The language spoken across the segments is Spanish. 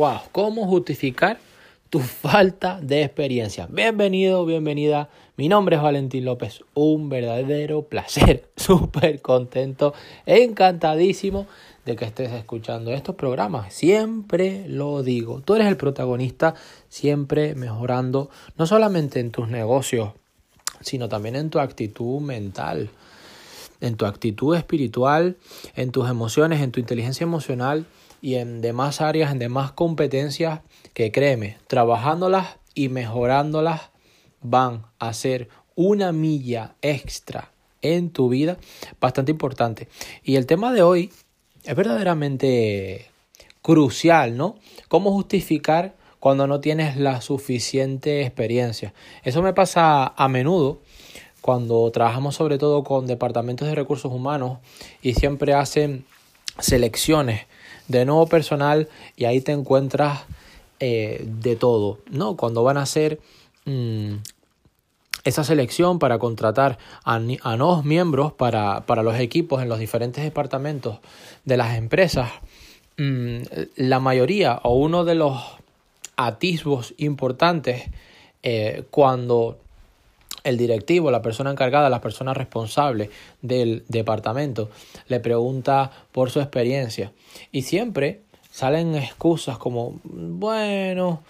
Wow, ¿cómo justificar tu falta de experiencia? Bienvenido, bienvenida. Mi nombre es Valentín López. Un verdadero placer. Súper contento, encantadísimo de que estés escuchando estos programas. Siempre lo digo. Tú eres el protagonista, siempre mejorando, no solamente en tus negocios, sino también en tu actitud mental en tu actitud espiritual, en tus emociones, en tu inteligencia emocional y en demás áreas, en demás competencias que créeme, trabajándolas y mejorándolas van a ser una milla extra en tu vida bastante importante. Y el tema de hoy es verdaderamente crucial, ¿no? ¿Cómo justificar cuando no tienes la suficiente experiencia? Eso me pasa a menudo cuando trabajamos sobre todo con departamentos de recursos humanos y siempre hacen selecciones de nuevo personal y ahí te encuentras eh, de todo, ¿no? Cuando van a hacer mm, esa selección para contratar a, nuevos miembros para, para, los equipos en los diferentes departamentos de las empresas, mm, la mayoría o uno de los atisbos importantes eh, cuando el directivo, la persona encargada, la persona responsable del departamento, le pregunta por su experiencia. Y siempre salen excusas como, bueno,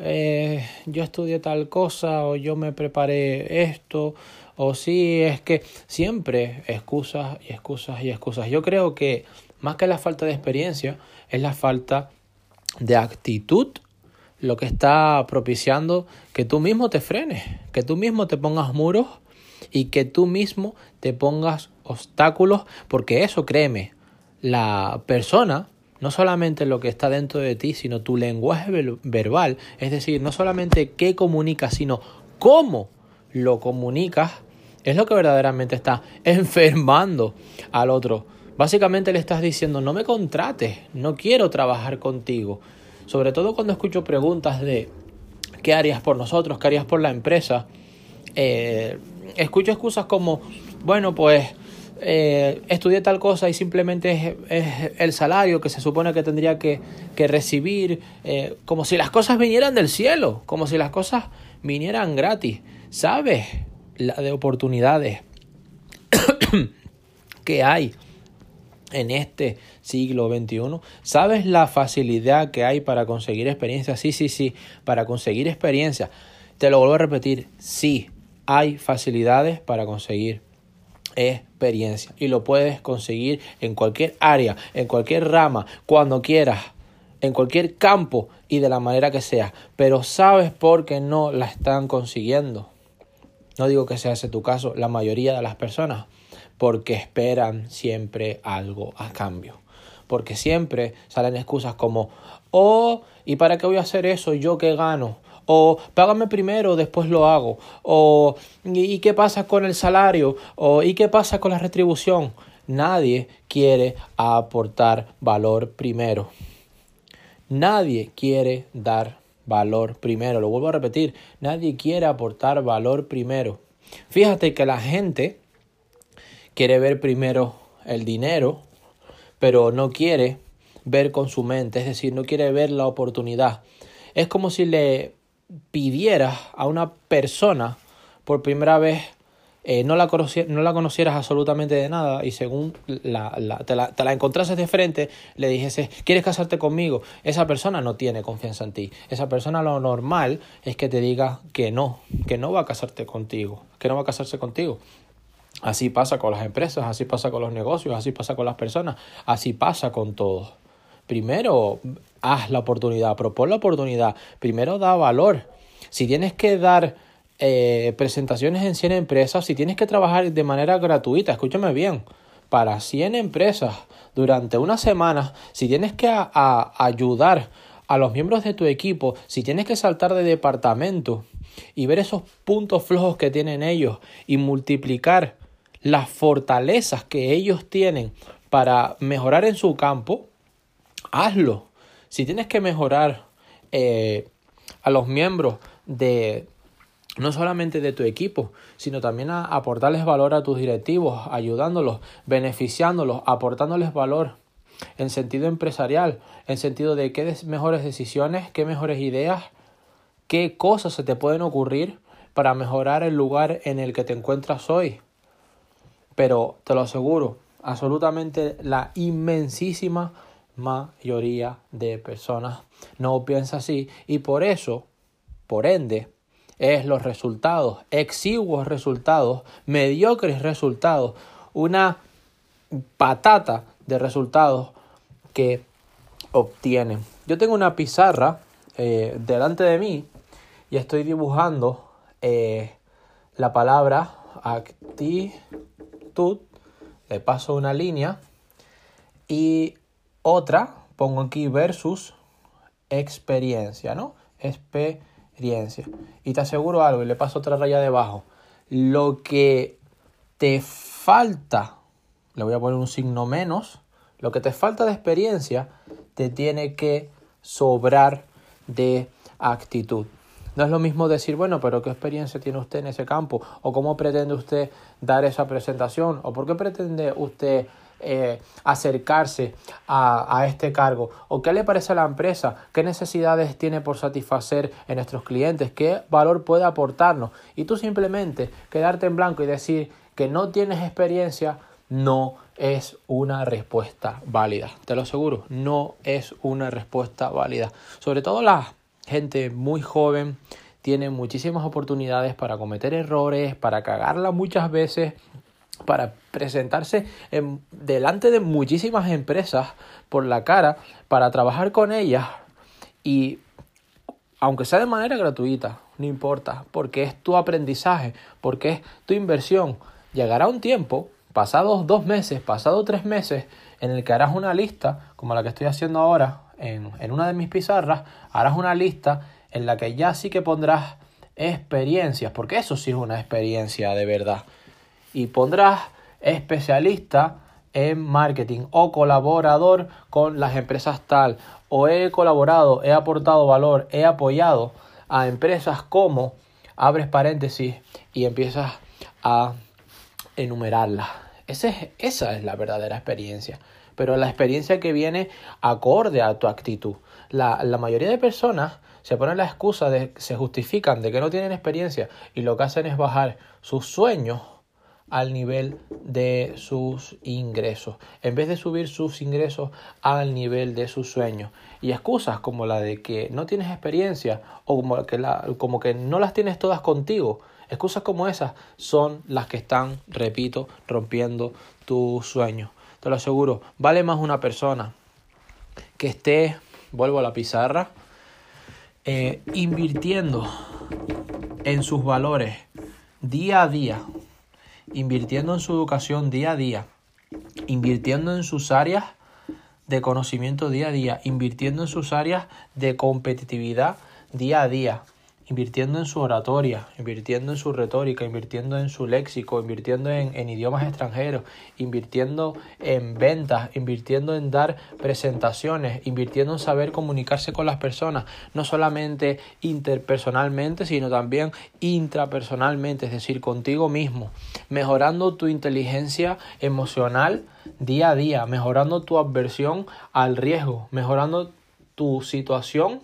eh, yo estudié tal cosa o yo me preparé esto o sí, es que siempre excusas y excusas y excusas. Yo creo que más que la falta de experiencia es la falta de actitud lo que está propiciando que tú mismo te frenes, que tú mismo te pongas muros y que tú mismo te pongas obstáculos, porque eso, créeme, la persona, no solamente lo que está dentro de ti, sino tu lenguaje verbal, es decir, no solamente qué comunicas, sino cómo lo comunicas, es lo que verdaderamente está enfermando al otro. Básicamente le estás diciendo, no me contrates, no quiero trabajar contigo, sobre todo cuando escucho preguntas de ¿qué harías por nosotros? ¿Qué harías por la empresa? Eh, escucho excusas como, bueno, pues eh, estudié tal cosa y simplemente es, el salario que se supone que tendría que, recibir, eh, como si las cosas vinieran del cielo, como si las cosas vinieran gratis. ¿Sabes? La de oportunidades que hay en este siglo XXI. ¿Sabes la facilidad que hay para conseguir experiencia? Sí, sí, sí, para conseguir experiencia. Te lo vuelvo a repetir, sí, hay facilidades para conseguir experiencia y lo puedes conseguir en cualquier área, en cualquier rama, cuando quieras, en cualquier campo y de la manera que sea. Pero ¿sabes por qué no la están consiguiendo? No digo que sea ese tu caso, la mayoría de las personas porque esperan siempre algo a cambio. Porque siempre salen excusas como, oh, ¿y para qué voy a hacer eso? ¿Yo qué gano? O págame primero, después lo hago. O ¿y qué pasa con el salario? O ¿y qué pasa con la retribución? Nadie quiere aportar valor primero. Nadie quiere dar valor primero. Lo vuelvo a repetir, nadie quiere aportar valor primero. Fíjate que la gente quiere ver primero el dinero, pero no quiere ver con su mente, es decir, no quiere ver la oportunidad. Es como si le pidieras a una persona por primera vez, eh, no, la no la conocieras absolutamente de nada y según la, te, la, te la encontrases de frente, le dijese, ¿quieres casarte conmigo? Esa persona no tiene confianza en ti. Esa persona lo normal es que te diga que no, que no va a casarte contigo, que no va a casarse contigo. Así pasa con las empresas, así pasa con los negocios, así pasa con las personas, así pasa con todo. Primero, haz la oportunidad, propon la oportunidad, primero da valor. Si tienes que dar eh, presentaciones en 100 empresas, si tienes que trabajar de manera gratuita, escúchame bien, para 100 empresas durante una semana, si tienes que ayudar a los miembros de tu equipo, si tienes que saltar de departamento y ver esos puntos flojos que tienen ellos y multiplicar las fortalezas que ellos tienen para mejorar en su campo, hazlo. Si tienes que mejorar eh, a los miembros de no solamente de tu equipo, sino también a aportarles valor a tus directivos, ayudándolos, beneficiándolos, aportándoles valor. en sentido empresarial, en sentido de qué mejores decisiones, qué mejores ideas, qué cosas se te pueden ocurrir para mejorar el lugar en el que te encuentras hoy. Pero te lo aseguro, absolutamente la inmensísima mayoría de personas no piensa así y por eso, por ende, es los resultados, exiguos resultados, mediocres resultados, una patata de resultados que obtienen. Yo tengo una pizarra eh, delante de mí y estoy dibujando eh, la palabra le paso una línea y otra, pongo aquí versus experiencia, ¿no? Experiencia. Y te aseguro algo, y le paso otra raya debajo. Lo que te falta, le voy a poner un signo menos, lo que te falta de experiencia, te tiene que sobrar de actitud. No es lo mismo decir, bueno, pero ¿qué experiencia tiene usted en ese campo? ¿O cómo pretende usted dar esa presentación? ¿O por qué pretende usted eh, acercarse a, a, este cargo? ¿O qué le parece a la empresa? ¿Qué necesidades tiene por satisfacer en nuestros clientes? ¿Qué valor puede aportarnos? Y tú simplemente quedarte en blanco y decir que no tienes experiencia no es una respuesta válida. Te lo aseguro, no es una respuesta válida. Sobre todo la gente muy joven tiene muchísimas oportunidades para cometer errores, para cagarla muchas veces, para presentarse en, delante de muchísimas empresas por la cara, para trabajar con ellas y aunque sea de manera gratuita, no importa, porque es tu aprendizaje, porque es tu inversión. Llegará un tiempo, pasados dos meses, pasados tres meses, en el que harás una lista, como la que estoy haciendo ahora, en, en una de mis pizarras, harás una lista en la que ya sí que pondrás experiencias, porque eso sí es una experiencia de verdad. Y pondrás especialista en marketing o colaborador con las empresas tal, o he colaborado, he aportado valor, he apoyado a empresas como, abres paréntesis y empiezas a enumerarlas. Esa es, esa es la verdadera experiencia pero la experiencia que viene acorde a tu actitud. La, la mayoría de personas se ponen la excusa de, se justifican de que no tienen experiencia y lo que hacen es bajar sus sueños al nivel de sus ingresos, en vez de subir sus ingresos al nivel de sus sueños. Y excusas como la de que no tienes experiencia o como que, la, como que no las tienes todas contigo, excusas como esas son las que están, repito, rompiendo tus sueños te lo aseguro, vale más una persona que esté, vuelvo a la pizarra, eh, invirtiendo en sus valores día a día, invirtiendo en su educación día a día, invirtiendo en sus áreas de conocimiento día a día, invirtiendo en sus áreas de competitividad día a día, invirtiendo en su oratoria, invirtiendo en su retórica, invirtiendo en su léxico, invirtiendo en, idiomas extranjeros, invirtiendo en ventas, invirtiendo en dar presentaciones, invirtiendo en saber comunicarse con las personas, no solamente interpersonalmente, sino también intrapersonalmente, es decir, contigo mismo, mejorando tu inteligencia emocional día a día, mejorando tu aversión al riesgo, mejorando tu situación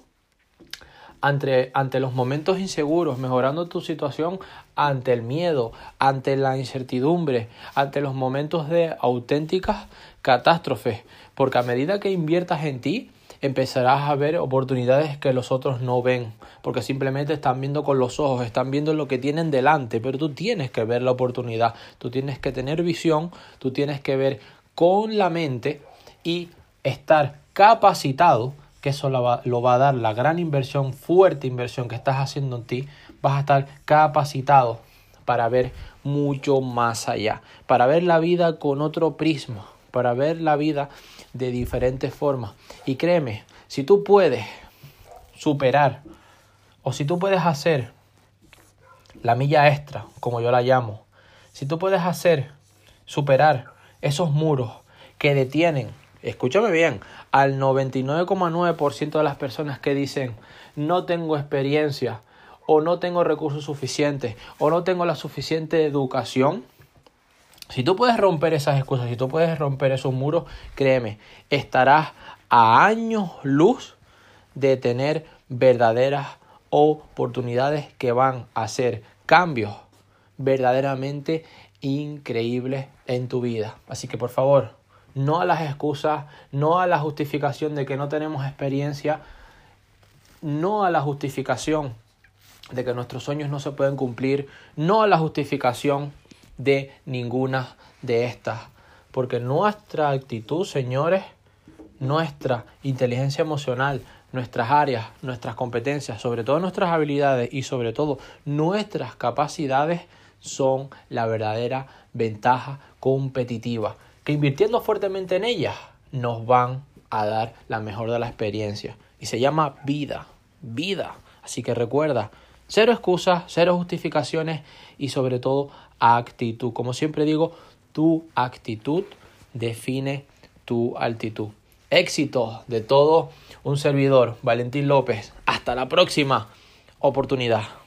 ante, ante los momentos inseguros, mejorando tu situación ante el miedo, ante la incertidumbre, ante los momentos de auténticas catástrofes, porque a medida que inviertas en ti, empezarás a ver oportunidades que los otros no ven, porque simplemente están viendo con los ojos, están viendo lo que tienen delante, pero tú tienes que ver la oportunidad, tú tienes que tener visión, tú tienes que ver con la mente y estar capacitado que eso lo va, a dar la gran inversión, fuerte inversión que estás haciendo en ti, vas a estar capacitado para ver mucho más allá, para ver la vida con otro prisma, para ver la vida de diferentes formas. Y créeme, si tú puedes superar o si tú puedes hacer la milla extra, como yo la llamo, si tú puedes hacer superar esos muros que detienen escúchame bien, al 99,9% de las personas que dicen no tengo experiencia o no tengo recursos suficientes o no tengo la suficiente educación, Si tú puedes romper esas excusas, si tú puedes romper esos muros, créeme, estarás a años luz de tener verdaderas oportunidades que van a hacer cambios verdaderamente increíbles en tu vida. Así que por favor, no a las excusas, no a la justificación de que no tenemos experiencia, no a la justificación de que nuestros sueños no se pueden cumplir, no a la justificación de ninguna de estas. Porque nuestra actitud, señores, nuestra inteligencia emocional, nuestras áreas, nuestras competencias, sobre todo nuestras habilidades y sobre todo nuestras capacidades son la verdadera ventaja competitiva. Que invirtiendo fuertemente en ellas nos van a dar la mejor de la experiencia. Y se llama vida, vida. Así que recuerda, cero excusas, cero justificaciones y sobre todo actitud. Como siempre digo, tu actitud define tu altitud. Éxito de todo un servidor, Valentín López. Hasta la próxima oportunidad.